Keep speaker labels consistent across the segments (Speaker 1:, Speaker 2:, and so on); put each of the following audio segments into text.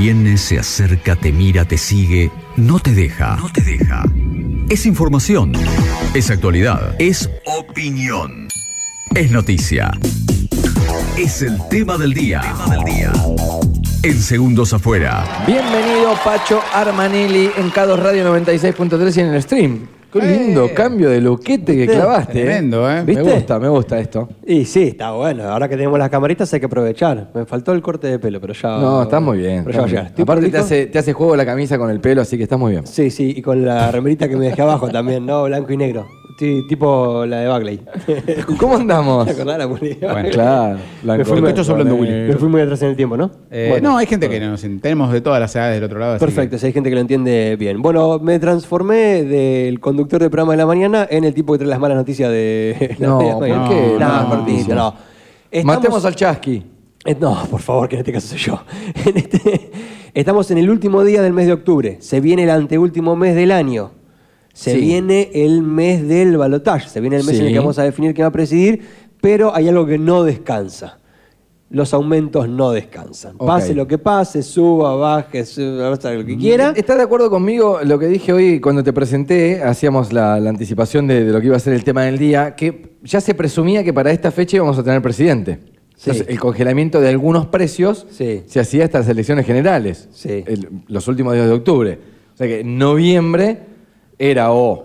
Speaker 1: Viene, se acerca, te mira, te sigue, no te deja. No te deja. Es información. Es actualidad. Es opinión. Es noticia. Es el tema del día. Tema del día. En segundos afuera.
Speaker 2: Bienvenido Pacho Armanelli en K2 Radio 96.3 y en el stream. Qué lindo
Speaker 3: Eh.
Speaker 2: cambio de luquete que clavaste.
Speaker 3: Tremendo, ¿eh?
Speaker 2: Me
Speaker 3: ¿Viste?
Speaker 2: gusta, me gusta esto.
Speaker 4: Y sí, está bueno. Ahora que tenemos las camaritas hay que aprovechar. Me faltó el corte de pelo, pero ya.
Speaker 2: No, está muy bien.
Speaker 4: Pero
Speaker 2: está
Speaker 4: ya va a
Speaker 2: muy
Speaker 4: llegar.
Speaker 2: bien.
Speaker 4: ¿Estoy
Speaker 2: Aparte te hace, te hace juego la camisa con el pelo, así que está muy bien.
Speaker 4: Sí, sí, y con la remerita que me dejé abajo también, ¿no? Blanco y negro. Sí, tipo la de Bagley.
Speaker 2: ¿Cómo andamos?
Speaker 4: ¿Te acordás la?
Speaker 3: Bueno,
Speaker 2: Claro.
Speaker 4: Me fui,
Speaker 3: ¿Por
Speaker 4: muy,
Speaker 3: hablando, Willy?
Speaker 4: me fui muy atrás en el tiempo, ¿no?
Speaker 3: Eh,
Speaker 4: Bueno.
Speaker 3: no, hay gente que nos tenemos de todas las edades del otro lado.
Speaker 4: Perfecto,
Speaker 3: que-
Speaker 4: si hay gente que lo entiende bien. Bueno, me transformé del conductor del programa de la mañana en el tipo que trae las malas noticias de la
Speaker 2: No,
Speaker 4: media
Speaker 2: ¿por
Speaker 4: mañana.
Speaker 2: qué?
Speaker 4: No,
Speaker 3: No,
Speaker 4: no. Estamos-
Speaker 2: Matemos al chasqui.
Speaker 4: Eh, No, por favor, que en este caso soy yo. En este- estamos en el último día del mes de octubre. Se viene el anteúltimo mes del año. Se
Speaker 2: Sí.
Speaker 4: viene el mes del balotaje. Se viene el mes en el que vamos a definir quién va a presidir. Pero hay algo que no descansa. Los aumentos no descansan. Pase lo que pase, suba, baje, suba, lo que quiera.
Speaker 2: ¿Estás de acuerdo conmigo lo que dije hoy cuando te presenté? Hacíamos la, la anticipación de, de lo que iba a ser el tema del día, que ya se presumía que para esta fecha íbamos a tener presidente.
Speaker 4: Sí.
Speaker 2: Entonces, el congelamiento de algunos precios se hacía hasta las elecciones generales,
Speaker 4: Sí.
Speaker 2: el- los últimos días de octubre. O sea que en noviembre era o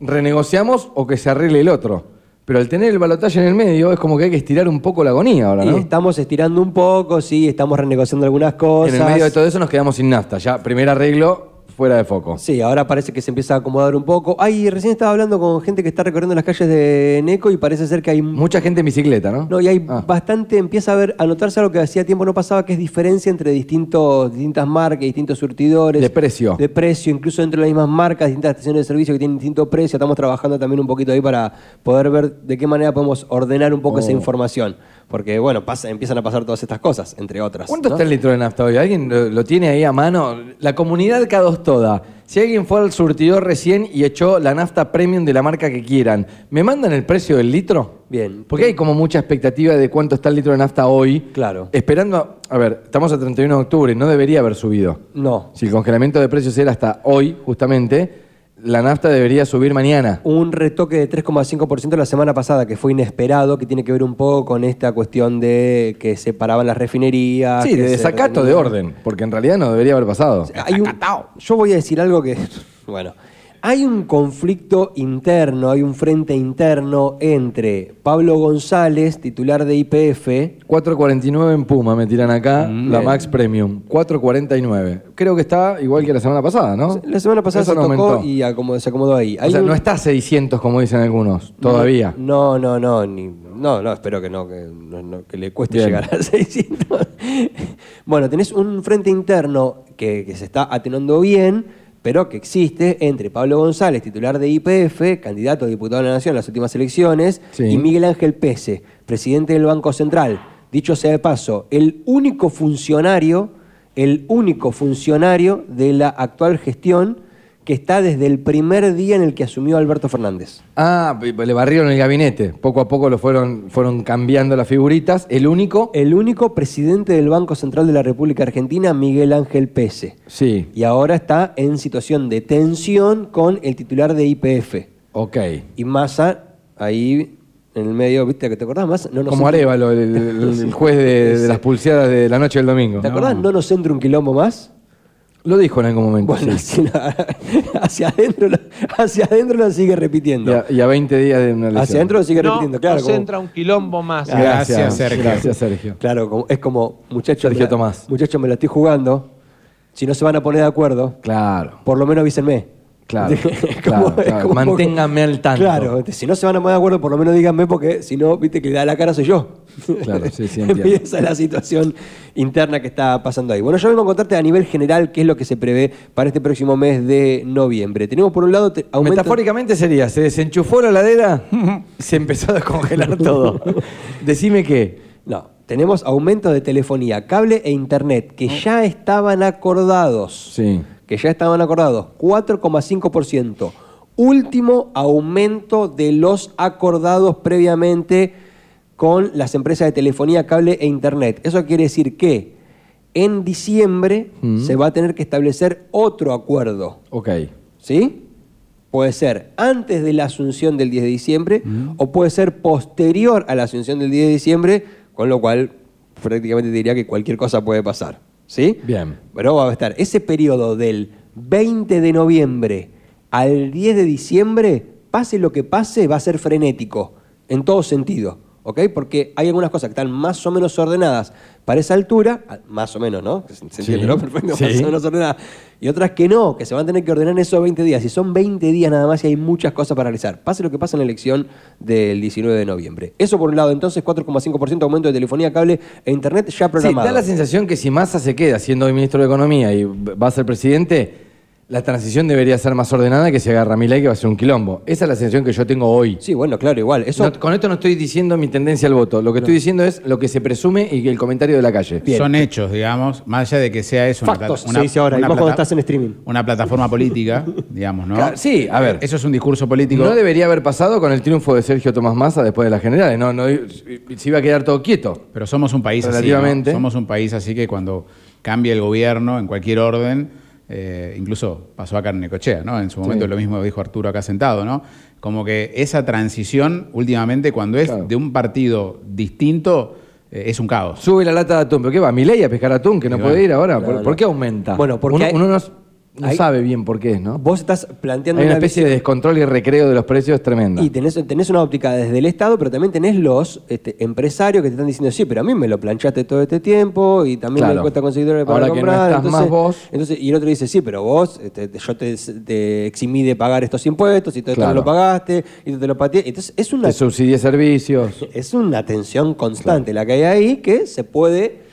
Speaker 2: renegociamos o que se arregle el otro. Pero al tener el balotaje en el medio, es como que hay que estirar un poco la agonía ahora,
Speaker 4: Y
Speaker 2: ¿no?
Speaker 4: estamos estirando un poco, sí, estamos renegociando algunas cosas.
Speaker 2: En el medio de todo eso nos quedamos sin nafta. Ya, primer arreglo fuera de foco.
Speaker 4: Sí, ahora parece que se empieza a acomodar un poco. Ay, recién estaba hablando con gente que está recorriendo las calles de Neco y parece ser que hay
Speaker 2: Mucha gente en bicicleta, ¿no?
Speaker 4: no, y hay
Speaker 2: Ah.
Speaker 4: bastante, empieza a ver, a notarse algo que hacía tiempo no pasaba, que es diferencia entre distintos, distintas marcas, distintos surtidores.
Speaker 2: De precio.
Speaker 4: De precio, incluso dentro de las mismas marcas, distintas estaciones de servicio que tienen distinto precio. Estamos trabajando también un poquito ahí para poder ver de qué manera podemos ordenar un poco esa
Speaker 2: Oh.
Speaker 4: información. Porque, bueno, pasa, empiezan a pasar todas estas cosas, entre otras.
Speaker 2: ¿Cuánto
Speaker 4: ¿no?
Speaker 2: está el litro de nafta hoy? ¿Alguien lo, lo tiene ahí a mano? La comunidad K2 toda. Si alguien fue al surtidor recién y echó la nafta premium de la marca que quieran, ¿me mandan el precio del litro?
Speaker 4: Bien.
Speaker 2: Porque hay como mucha expectativa de cuánto está el litro de nafta hoy.
Speaker 4: Claro.
Speaker 2: Esperando, a ver, estamos a 31 de octubre, no debería haber subido.
Speaker 4: No.
Speaker 2: Si el congelamiento de precios era hasta hoy, justamente, la nafta debería subir mañana.
Speaker 4: un retoque de 3,5% la semana pasada, que fue inesperado, que tiene que ver un poco con esta cuestión de que se paraban las refinerías.
Speaker 2: Sí, de desacato de orden, porque en realidad no debería haber pasado.
Speaker 4: Hay un- yo voy a decir algo que, bueno, hay un conflicto interno, hay un frente interno entre Pablo González, titular de IPF,
Speaker 2: 4.49 en Puma, me tiran acá,
Speaker 4: Mm,
Speaker 2: la Max Premium. 4.49. Creo que está igual que la semana pasada, ¿no?
Speaker 4: la semana pasada
Speaker 2: Eso
Speaker 4: se
Speaker 2: no
Speaker 4: tocó
Speaker 2: aumentó.
Speaker 4: y acomodó- se acomodó ahí.
Speaker 2: O sea,
Speaker 4: un-
Speaker 2: no está a 600 como dicen algunos, todavía.
Speaker 4: No, no, no, ni- no, no, espero que no, que, no- no, que le cueste
Speaker 2: Bien.
Speaker 4: llegar a 600. bueno, tenés un frente interno que, que se está atenuando bien, pero que existe entre Pablo González, titular de IPF, candidato a diputado de la Nación en las últimas elecciones,
Speaker 2: Sí.
Speaker 4: y Miguel Ángel Pese, presidente del Banco Central. Dicho sea de paso, el único funcionario, el único funcionario de la actual gestión que está desde el primer día en el que asumió Alberto Fernández.
Speaker 2: Ah, le barrieron el gabinete. Poco a poco lo fueron, fueron cambiando las figuritas. El único.
Speaker 4: El único presidente del Banco Central de la República Argentina, Miguel Ángel Pese.
Speaker 2: Sí,
Speaker 4: Y ahora está en situación de tensión con el titular de IPF.
Speaker 2: ok.
Speaker 4: Y Massa, ahí en el medio, ¿viste que te acordás más? No nos
Speaker 2: Como Arevalo, el, el- el juez de, de las pulseadas de la noche del domingo.
Speaker 4: ¿Te acordás? No nos entra un quilombo más.
Speaker 2: Lo dijo en algún momento.
Speaker 4: Bueno,
Speaker 2: sí.
Speaker 4: hacia, hacia adentro, hacia adentro lo sigue repitiendo.
Speaker 2: Y, a, y a 20 días de una elección.
Speaker 4: Hacia adentro lo sigue
Speaker 5: No,
Speaker 4: repitiendo, claro. como-
Speaker 5: entra un quilombo más.
Speaker 3: Gracias, Sergio.
Speaker 2: Gracias, Sergio.
Speaker 4: Claro, como- es como, muchachos,
Speaker 2: Sergio Tomás.
Speaker 4: muchachos, me la estoy jugando. Si no se van a poner de acuerdo,
Speaker 2: Claro.
Speaker 4: por lo menos avísenme.
Speaker 2: Claro, claro, Manténganme al tanto.
Speaker 4: Claro, si no se van a poner de acuerdo, por lo menos díganme, porque si no, viste que le da la cara soy yo.
Speaker 2: Claro, sí, sí, entiendo.
Speaker 4: Y esa es la situación interna que está pasando ahí. Bueno, yo vengo a contarte a nivel general qué es lo que se prevé para este próximo mes de noviembre. Tenemos por un lado te- aumento-
Speaker 2: Metafóricamente sería, se desenchufó la ladera, se empezó a descongelar todo. Decime qué.
Speaker 4: No, tenemos aumentos de telefonía, cable e internet que ya estaban acordados.
Speaker 2: Sí.
Speaker 4: Que ya estaban acordados. 4,5%. Último aumento de los acordados previamente con las empresas de telefonía, cable e internet. Eso quiere decir que en diciembre
Speaker 2: Mm.
Speaker 4: se va a tener que establecer otro acuerdo.
Speaker 2: Ok.
Speaker 4: ¿Sí? Puede ser antes de la asunción del 10 de diciembre o puede ser posterior a la asunción del 10 de diciembre, con lo cual prácticamente te diría que cualquier cosa puede pasar. ¿Sí?
Speaker 2: Bien.
Speaker 4: Pero va a estar ese periodo del 20 de noviembre al 10 de diciembre, pase lo que pase, va a ser frenético, en todo sentido. ¿Ok? Porque hay algunas cosas que están más o menos ordenadas para esa altura, ah, más o menos, ¿no? Se entiende,
Speaker 2: Sí.
Speaker 4: ¿no? Perfecto,
Speaker 2: Sí.
Speaker 4: más o menos ordenadas. Y otras que no, que se van a tener que ordenar en esos 20 días. Y son 20 días nada más y hay muchas cosas para realizar. Pase lo que pase en la elección del 19 de noviembre. Eso por un lado, entonces 4,5% aumento de telefonía, cable e internet ya
Speaker 2: Sí,
Speaker 4: programado.
Speaker 2: da la sensación que si Massa se queda siendo hoy ministro de Economía y va a ser presidente, la transición debería ser más ordenada que si agarra Milei que va a ser un quilombo. Esa es la sensación que yo tengo hoy.
Speaker 4: Sí, bueno, claro, igual. Eso,
Speaker 2: No- con esto no estoy diciendo mi tendencia al voto. Lo que estoy diciendo es lo que se presume y el comentario de la calle.
Speaker 4: Bien.
Speaker 3: Son hechos, digamos, más allá de que sea eso
Speaker 4: Factos, se dice ahora, y más cuando estás en streaming.
Speaker 3: Una plataforma política, digamos, ¿no?
Speaker 2: Claro, sí, a ver.
Speaker 3: Eso es un discurso político.
Speaker 2: No debería haber pasado con el triunfo de Sergio Tomás Massa después de las generales. No, no, se iba a quedar todo quieto.
Speaker 3: Pero somos un país así.
Speaker 2: Relativamente.
Speaker 3: ¿no? Somos un país así que cuando cambia el gobierno en cualquier orden, eh, incluso pasó acá en Necochea, ¿no? En su momento
Speaker 2: Sí.
Speaker 3: lo mismo dijo Arturo acá sentado, ¿no? Como que esa transición, últimamente, cuando es
Speaker 2: Claro.
Speaker 3: de un partido distinto, eh, es un caos.
Speaker 2: Sube la lata de atún. ¿Pero qué va? ¿Milei a pescar atún? Que no
Speaker 3: Y
Speaker 2: puede
Speaker 3: bueno.
Speaker 2: ir ahora. ¿Por, qué aumenta?
Speaker 4: Bueno, porque
Speaker 2: uno,
Speaker 4: hay-
Speaker 2: uno no, no
Speaker 4: hay-
Speaker 2: sabe bien por qué es, ¿no?
Speaker 4: vos estás planteando
Speaker 2: Hay una especie de descontrol y recreo de los precios tremenda.
Speaker 4: Y tenés, tenés una óptica desde el Estado, pero también tenés los este, empresarios que te están diciendo, sí, pero a mí me lo planchaste todo este tiempo y también me cuesta conseguir dólares para
Speaker 2: Ahora que no
Speaker 4: comprar.
Speaker 2: estás
Speaker 4: entonces,
Speaker 2: más vos.
Speaker 4: entonces, y el otro dice, sí, pero vos, este, te- yo te, te eximí de pagar estos impuestos y todo esto
Speaker 2: Claro.
Speaker 4: no lo pagaste y tú te lo pateé. Entonces, es una,
Speaker 2: Te subsidia servicios.
Speaker 4: es una tensión constante la que hay ahí que se puede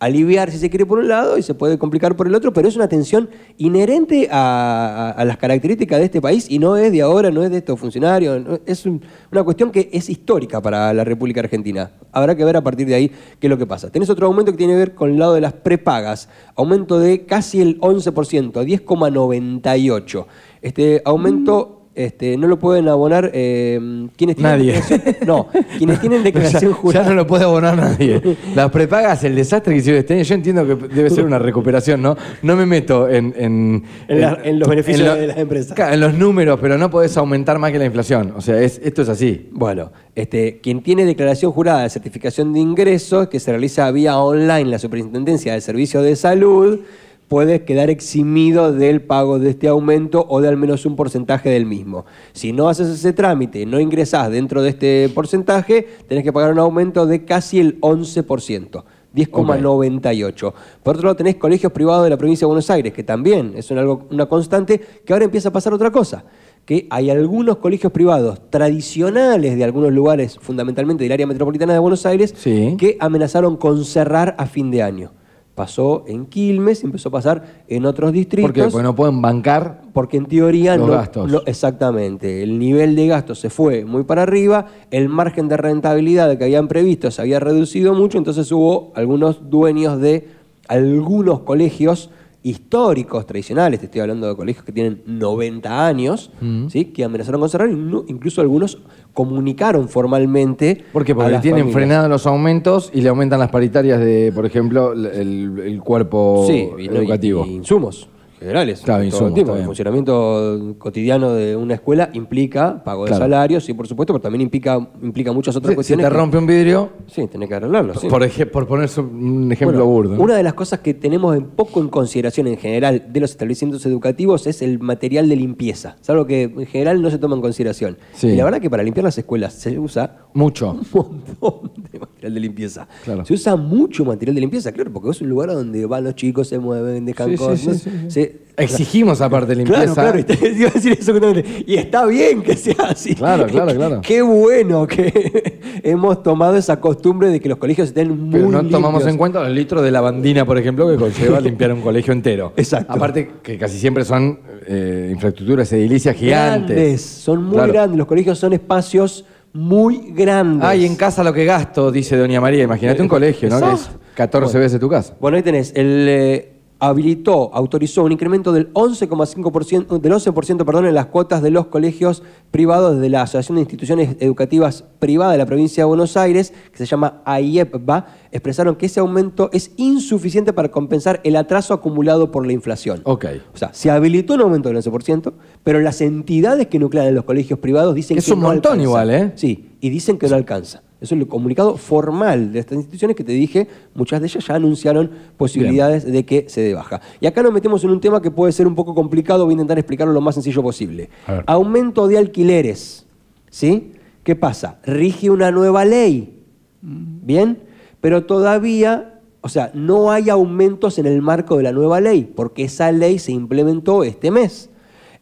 Speaker 4: aliviar si se quiere por un lado y se puede complicar por el otro, pero es una tensión inherente a, las características de este país y no es de ahora, no es de estos funcionarios, es un- una cuestión que es histórica para la República Argentina. Habrá que ver a partir de ahí qué es lo que pasa. Tenés otro aumento que tiene que ver con el lado de las prepagas, aumento de casi el 11%, a 10,98. Este aumento... Este, no lo pueden abonar eh, quienes tienen
Speaker 2: Nadie.
Speaker 4: declaración- no, quienes tienen
Speaker 2: Ya,
Speaker 4: declaración
Speaker 2: ya
Speaker 4: jurada.
Speaker 2: no lo puede abonar nadie. Las prepagas, el desastre que hicieron este año, yo entiendo que debe ser una recuperación, ¿no? No me meto en... En,
Speaker 4: En la- en los beneficios
Speaker 2: lo-
Speaker 4: de las empresas.
Speaker 2: En los números, pero no podés aumentar más que la inflación. O sea, es, esto es así.
Speaker 4: Bueno, este, quien tiene declaración jurada de certificación de ingresos, que se realiza vía online la Superintendencia de Servicios de Salud, puede quedar eximido del pago de este aumento o de al menos un porcentaje del mismo. Si no haces ese trámite, no ingresás dentro de este porcentaje, tenés que pagar un aumento de casi el 11%. 10,98. Por otro lado, tenés colegios privados de la provincia de Buenos Aires, que también es una, una constante, que ahora empieza a pasar otra cosa que hay algunos colegios privados tradicionales de algunos lugares, fundamentalmente del área metropolitana de Buenos Aires,
Speaker 2: Sí.
Speaker 4: que amenazaron con cerrar a fin de año. Pasó en Quilmes, empezó a pasar en otros distritos.
Speaker 2: ¿Por qué? Porque no pueden bancar
Speaker 4: Porque en teoría
Speaker 2: Los
Speaker 4: no,
Speaker 2: gastos.
Speaker 4: no- Exactamente. El nivel de gastos se fue muy para arriba, el margen de rentabilidad que habían previsto se había reducido mucho, entonces hubo algunos dueños de algunos colegios históricos, tradicionales, te estoy hablando de colegios que tienen 90 años,
Speaker 2: Mm.
Speaker 4: ¿sí? que amenazaron con cerrar, incluso algunos comunicaron formalmente.
Speaker 2: ¿Por qué? Porque tienen
Speaker 4: familias.
Speaker 2: frenados los aumentos y le aumentan las paritarias de, por ejemplo, el, el cuerpo
Speaker 4: Sí, y-
Speaker 2: educativo.
Speaker 4: y insumos generales.
Speaker 2: Claro,
Speaker 4: todo el
Speaker 2: insumos,
Speaker 4: El funcionamiento cotidiano de una escuela implica pago de
Speaker 2: Claro.
Speaker 4: salarios, sí, por supuesto, pero también implica, implica muchas otras
Speaker 2: Si- si
Speaker 4: cuestiones.
Speaker 2: te
Speaker 4: que-
Speaker 2: rompe un vidrio,
Speaker 4: Sí, tenés que arreglarlo. sí.
Speaker 2: por, ej- por poner un ejemplo
Speaker 4: Bueno,
Speaker 2: burdo.
Speaker 4: Una de las cosas que tenemos en poco en consideración en general de los establecimientos educativos es el material de limpieza. Es algo que en general no se toma en consideración.
Speaker 2: Sí.
Speaker 4: Y la verdad que para limpiar las escuelas se usa
Speaker 2: Mucho.
Speaker 4: un montón de material de limpieza.
Speaker 2: Claro.
Speaker 4: Se usa mucho material de limpieza, claro, porque es un lugar donde van los chicos, se mueven, dejan
Speaker 2: Sí,
Speaker 4: cosas.
Speaker 2: sí, sí, sí.
Speaker 4: se-
Speaker 2: Exigimos aparte limpieza.
Speaker 4: Claro, claro, y te- iba a decir eso justamente. Y está bien que sea así.
Speaker 2: Claro, claro, claro.
Speaker 4: Qué bueno que hemos tomado esa costumbre de que los colegios estén muy
Speaker 2: Pero no tomamos en cuenta los litros de lavandina, por ejemplo, que conlleva limpiar un colegio entero.
Speaker 4: Exacto.
Speaker 2: Aparte que casi siempre son eh, infraestructuras edilicias gigantes.
Speaker 4: Grandes, son muy
Speaker 2: Claro.
Speaker 4: grandes. Los colegios son espacios muy grandes.
Speaker 2: Ay, en casa lo que gasto, dice Doña María. Imagínate un colegio, ¿no? Que es
Speaker 4: Exacto.
Speaker 2: 14
Speaker 4: Bueno.
Speaker 2: veces tu casa.
Speaker 4: Bueno, ahí tenés el, eh, habilitó, autorizó un incremento del 11,5%, del 11% perdón, en las cuotas de los colegios privados de la Asociación de Instituciones Educativas Privadas de la provincia de Buenos Aires, que se llama AIEPBA, expresaron que ese aumento es insuficiente para compensar el atraso acumulado por la inflación.
Speaker 2: Ok.
Speaker 4: O sea, se habilitó un aumento del 11%, pero las entidades que nuclean en los colegios privados dicen
Speaker 2: Es
Speaker 4: que
Speaker 2: un
Speaker 4: no
Speaker 2: montón igual, ¿eh?
Speaker 4: Sí, y dicen que no alcanza. Eso es el comunicado formal de estas instituciones que te dije, muchas de ellas ya anunciaron posibilidades de que se dé baja. Y acá nos metemos en un tema que puede ser un poco complicado, voy a intentar explicarlo lo más sencillo posible. Aumento de alquileres, ¿sí? ¿Qué pasa? Rige una nueva ley, ¿bien? Pero todavía, o sea, no hay aumentos en el marco de la nueva ley, porque esa ley se implementó este mes.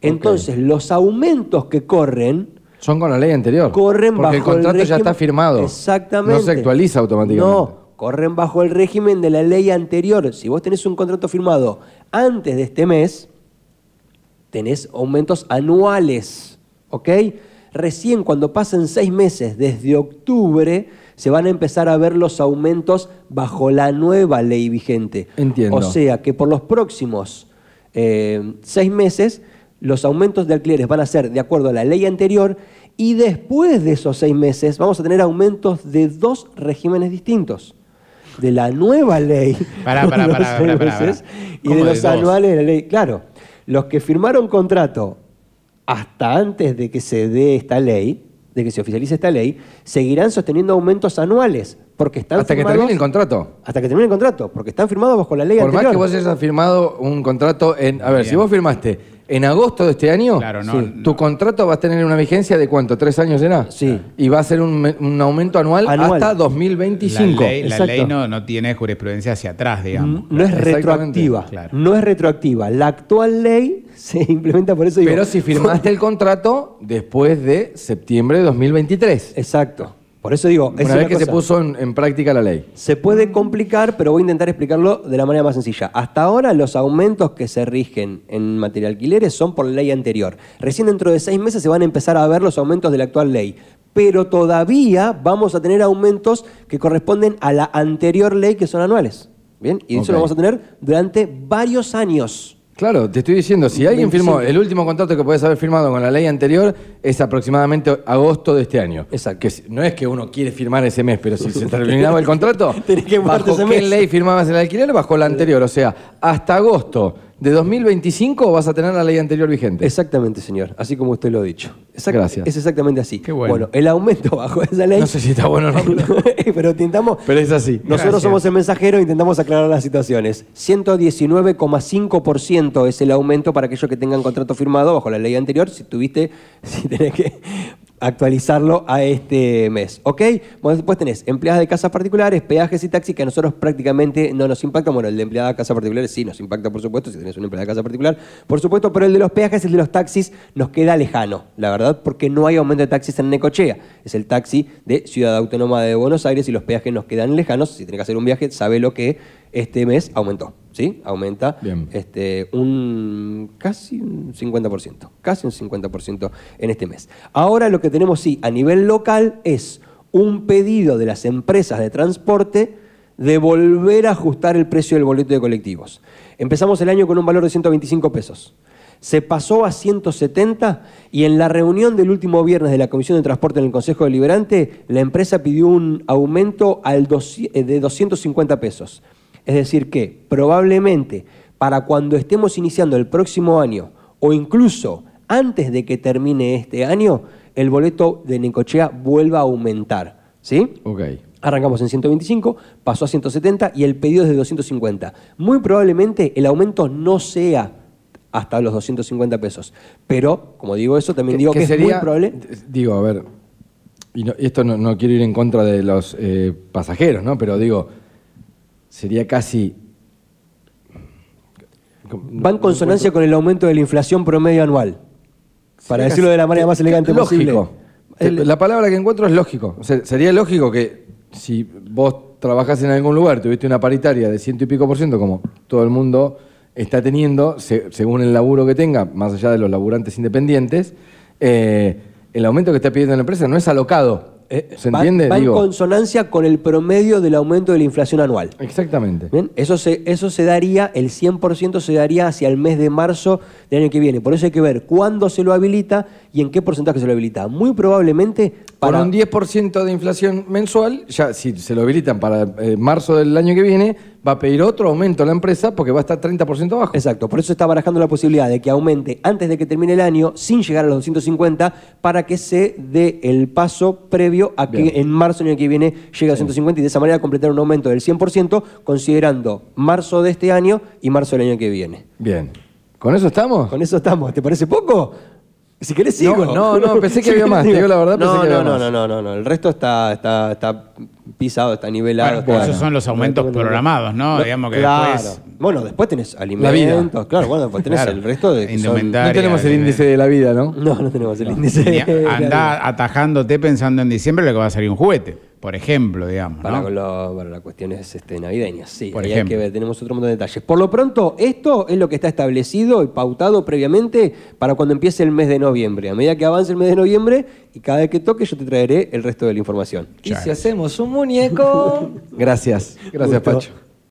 Speaker 4: Entonces, los aumentos que corren,
Speaker 2: Son con la ley anterior.
Speaker 4: corren
Speaker 2: Porque el
Speaker 4: bajo
Speaker 2: contrato ya
Speaker 4: régimen-
Speaker 2: está firmado.
Speaker 4: Exactamente.
Speaker 2: No se actualiza automáticamente.
Speaker 4: No, corren bajo el régimen de la ley anterior. Si vos tenés un contrato firmado antes de este mes, tenés aumentos anuales, ¿ok? Recién cuando pasen seis meses desde octubre, se van a empezar a ver los aumentos bajo la nueva ley vigente.
Speaker 2: Entiendo.
Speaker 4: O sea que por los próximos eh, seis meses, los aumentos de alquileres van a ser de acuerdo a la ley anterior y después de esos seis meses vamos a tener aumentos de dos regímenes distintos. De la nueva ley
Speaker 3: Pará,
Speaker 4: por
Speaker 3: pará,
Speaker 4: los
Speaker 3: pará,
Speaker 4: seis
Speaker 3: pará, pará,
Speaker 4: meses,
Speaker 3: pará.
Speaker 4: y
Speaker 3: ¿Cómo
Speaker 4: de los anuales de la ley. Claro, los que firmaron contrato hasta antes de que se dé esta ley, de que se oficialice esta ley, seguirán sosteniendo aumentos anuales porque están
Speaker 2: Hasta que termine el contrato.
Speaker 4: hasta que termine el contrato, porque están firmados bajo la ley
Speaker 2: Por
Speaker 4: anterior.
Speaker 2: más que vos hayas firmado un contrato en. A ver,
Speaker 3: Bien.
Speaker 2: si vos firmaste en agosto de este año,
Speaker 3: Claro, no,
Speaker 2: sí,
Speaker 3: no.
Speaker 2: tu contrato va a tener una vigencia de cuánto, ¿tres años será?
Speaker 4: Sí.
Speaker 2: Y va a ser un, me- un aumento anual,
Speaker 4: Anual.
Speaker 2: hasta
Speaker 3: La
Speaker 2: 2025.
Speaker 3: ley, la ley no, no tiene jurisprudencia hacia atrás, digamos.
Speaker 4: No es retroactiva.
Speaker 3: claro.
Speaker 4: No es retroactiva. La actual ley se implementa por eso. digo-
Speaker 2: Pero si firmaste el contrato después de septiembre de 2023.
Speaker 4: Exacto. Por eso digo, es
Speaker 2: Una vez
Speaker 4: una
Speaker 2: que se puso en, en práctica la ley.
Speaker 4: Se puede complicar, pero voy a intentar explicarlo de la manera más sencilla. Hasta ahora los aumentos que se rigen en materia de alquileres son por la ley anterior. Recién dentro de seis meses se van a empezar a ver los aumentos de la actual ley. Pero todavía vamos a tener aumentos que corresponden a la anterior ley que son anuales. ¿Bien? Y eso lo vamos a tener durante varios años.
Speaker 2: Claro, te estoy diciendo, si alguien
Speaker 4: 25.
Speaker 2: firmó, el último contrato que puedes haber firmado con la ley anterior es aproximadamente agosto de este año.
Speaker 4: Exacto.
Speaker 2: Que no es que uno quiere firmar ese mes, pero si se terminaba el contrato,
Speaker 4: Tenés que mudarte
Speaker 2: ¿bajo
Speaker 4: ese
Speaker 2: qué
Speaker 4: mes.
Speaker 2: ley firmabas el alquiler? Bajo la anterior. O sea, hasta agosto de 2025 vas a tener la ley anterior vigente.
Speaker 4: Exactamente, señor. Así como usted lo ha dicho. Exact-
Speaker 2: Gracias.
Speaker 4: Es exactamente así.
Speaker 3: Qué bueno.
Speaker 4: el aumento bajo esa ley.
Speaker 2: No sé si está bueno o no, pero-
Speaker 4: pero intentamos.
Speaker 2: Pero es así.
Speaker 4: Nosotros
Speaker 3: Gracias.
Speaker 4: somos el mensajero e intentamos aclarar las situaciones. 119,5% es el aumento para aquellos que tengan contrato firmado bajo la ley anterior, si tuviste, si tenés que actualizarlo a este mes. ¿Ok? Bueno, después tenés empleadas de casas particulares, peajes y taxis que a nosotros prácticamente no nos impactan. Bueno, el de empleada de casa particulares sí nos impacta, por supuesto, si tenés una empleada de casa particular, por supuesto, pero el de los peajes el de los taxis nos queda lejano, la verdad, porque no hay aumento de taxis en Necochea. Es el taxi de Ciudad Autónoma de Buenos Aires y los peajes nos quedan lejanos. Si tenés que hacer un viaje, sabe lo que este mes aumentó. ¿Sí? Aumenta
Speaker 2: Bien.
Speaker 4: este, un casi un 50%, casi un 50% en este mes. Ahora lo que tenemos sí a nivel local es un pedido de las empresas de transporte de volver a ajustar el precio del boleto de colectivos. Empezamos el año con un valor de 125 pesos. Se pasó a 170 y en la reunión del último viernes de la Comisión de Transporte en el Consejo Deliberante, la empresa pidió un aumento al eh, de 250 pesos. Es decir, que probablemente para cuando estemos iniciando el próximo año o incluso antes de que termine este año, el boleto de Necochea vuelva a aumentar. ¿Sí?
Speaker 2: Ok.
Speaker 4: Arrancamos en 125, pasó a 170 y el pedido es de 250. Muy probablemente el aumento no sea hasta los 250 pesos. Pero, como digo eso, también digo que, es muy probable.
Speaker 2: Digo, a ver, y, no- esto no, no quiero ir en contra de los eh, pasajeros, ¿no? Pero digo, sería casi.
Speaker 4: Va en consonancia con el aumento de la inflación promedio anual. Para decirlo de la manera más elegante
Speaker 2: lógico.
Speaker 4: posible.
Speaker 2: La palabra que encuentro es lógico. O sea, sería lógico que si vos trabajás en algún lugar, tuviste una paritaria de ciento y pico por ciento, como todo el mundo está teniendo, se- según el laburo que tenga, más allá de los laburantes independientes, eh, el aumento que está pidiendo la empresa no es alocado Eh, ¿Se
Speaker 4: Va-
Speaker 2: entiende?
Speaker 4: Va, en consonancia con el promedio del aumento de la inflación anual.
Speaker 2: exactamente.
Speaker 4: Bien, Eso se, eso se daría, el 100% se daría hacia el mes de marzo del año que viene. Por eso hay que ver cuándo se lo habilita y en qué porcentaje se lo habilita. Muy probablemente
Speaker 2: Para
Speaker 4: para
Speaker 2: un 10% de inflación mensual, ya si se lo habilitan para eh, marzo del año que viene, va a pedir otro aumento a la empresa porque va a estar 30% abajo.
Speaker 4: Exacto, por eso está barajando la posibilidad de que aumente antes de que termine el año, sin llegar a los 250, para que se dé el paso previo a que
Speaker 2: Bien.
Speaker 4: en marzo del año que viene llegue a 250 y de esa manera completar un aumento del 100%, considerando marzo de este año y marzo del año que viene.
Speaker 2: Bien. ¿Con eso estamos?
Speaker 4: Con eso estamos. ¿Te parece poco? Si querés sigo.
Speaker 2: No, no, no, pensé que había más, te digo la verdad, pensé
Speaker 4: no,
Speaker 2: que había
Speaker 4: no, no,
Speaker 2: más.
Speaker 4: no, no, no, no. El resto está, está, está pisado, está nivelado.
Speaker 3: Bueno,
Speaker 4: está-
Speaker 3: esos son los aumentos
Speaker 4: no, no, no.
Speaker 3: programados, ¿no? Digamos que
Speaker 4: claro.
Speaker 3: después-
Speaker 4: Bueno, después tenés alimentos, claro, bueno, después tenés
Speaker 3: Claro.
Speaker 4: el resto de... que son-
Speaker 3: Indumentaria.
Speaker 2: No tenemos el índice de la vida, ¿no?
Speaker 4: No, no tenemos el índice. De la
Speaker 3: Andá atajándote pensando en diciembre lo que va a salir un juguete, por ejemplo, digamos.
Speaker 4: Para,
Speaker 3: ¿no?
Speaker 4: lo- para las cuestiones este, navideñas, sí.
Speaker 3: Por
Speaker 4: ahí hay
Speaker 3: ejemplo.
Speaker 4: que ver, tenemos otro montón de detalles. Por lo pronto, esto es lo que está establecido y pautado previamente para cuando empiece el mes de noviembre. A medida que avance el mes de noviembre y cada vez que toque, yo te traeré el resto de la información.
Speaker 2: ¿Y si hacemos un muñeco? Gracias. Gracias,
Speaker 4: Gusto.
Speaker 2: Pacho.